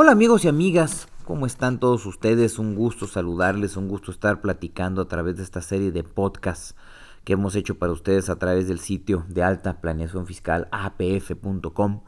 Hola amigos y amigas, ¿cómo están todos ustedes? Un gusto saludarles, un gusto estar platicando a través de esta serie de podcasts que hemos hecho para ustedes a través del sitio de alta planeación fiscal apf.com.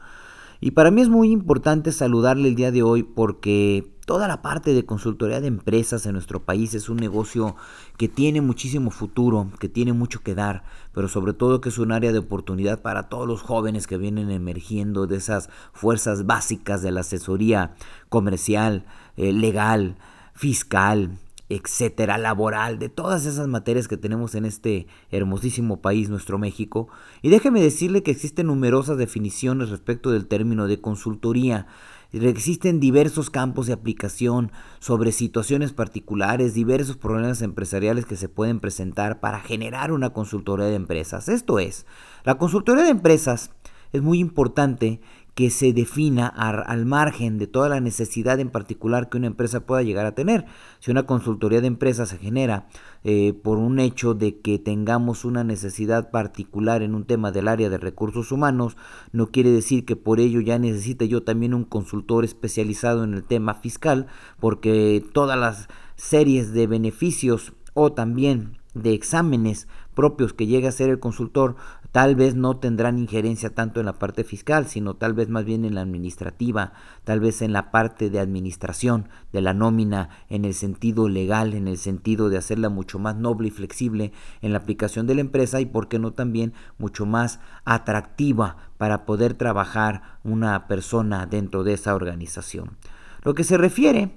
Y para mí es muy importante saludarle el día de hoy porque toda la parte de consultoría de empresas en nuestro país es un negocio que tiene muchísimo futuro, que tiene mucho que dar, pero sobre todo que es un área de oportunidad para todos los jóvenes que vienen emergiendo de esas fuerzas básicas de la asesoría comercial, eh, legal, fiscal, etcétera, laboral, de todas esas materias que tenemos en este hermosísimo país, nuestro México. Y déjeme decirle que existen numerosas definiciones respecto del término de consultoría. Existen diversos campos de aplicación sobre situaciones particulares, diversos problemas empresariales que se pueden presentar para generar una consultoría de empresas. Esto es, la consultoría de empresas es muy importante que se defina al margen de toda la necesidad en particular que una empresa pueda llegar a tener. Si una consultoría de empresas se genera eh, por un hecho de que tengamos una necesidad particular en un tema del área de recursos humanos, no quiere decir que por ello ya necesite yo también un consultor especializado en el tema fiscal, porque todas las series de beneficios o también de exámenes propios que llegue a ser el consultor tal vez no tendrán injerencia tanto en la parte fiscal, sino tal vez más bien en la administrativa, tal vez en la parte de administración de la nómina, en el sentido legal, en el sentido de hacerla mucho más noble y flexible en la aplicación de la empresa y, por qué no, también mucho más atractiva para poder trabajar una persona dentro de esa organización. Lo que se refiere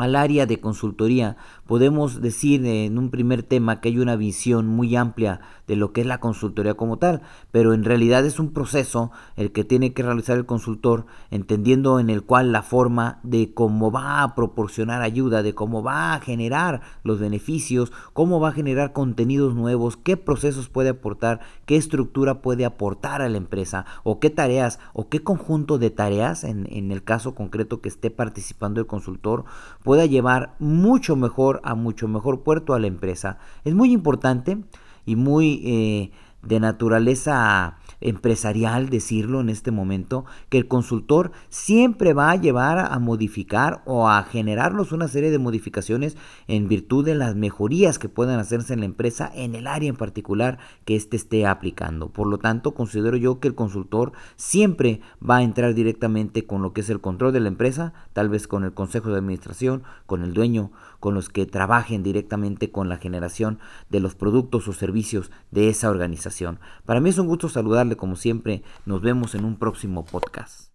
al área de consultoría, podemos decir en un primer tema que hay una visión muy amplia de lo que es la consultoría como tal, pero en realidad es un proceso el que tiene que realizar el consultor, entendiendo en el cual la forma de cómo va a proporcionar ayuda, de cómo va a generar los beneficios, cómo va a generar contenidos nuevos, qué procesos puede aportar, qué estructura puede aportar a la empresa, o qué tareas, o qué conjunto de tareas, en, en el caso concreto que esté participando el consultor, pueda llevar mucho mejor a mucho mejor puerto a la empresa. Es muy importante y muy eh, de naturaleza empresarial decirlo en este momento, que el consultor siempre va a llevar a modificar o a generarnos una serie de modificaciones en virtud de las mejorías que puedan hacerse en la empresa en el área en particular que éste esté aplicando. Por lo tanto, considero yo que el consultor siempre va a entrar directamente con lo que es el control de la empresa, tal vez con el consejo de administración, con el dueño, con los que trabajen directamente con la generación de los productos o servicios de esa organización. Para mí es un gusto saludarle como siempre. Nos vemos en un próximo podcast.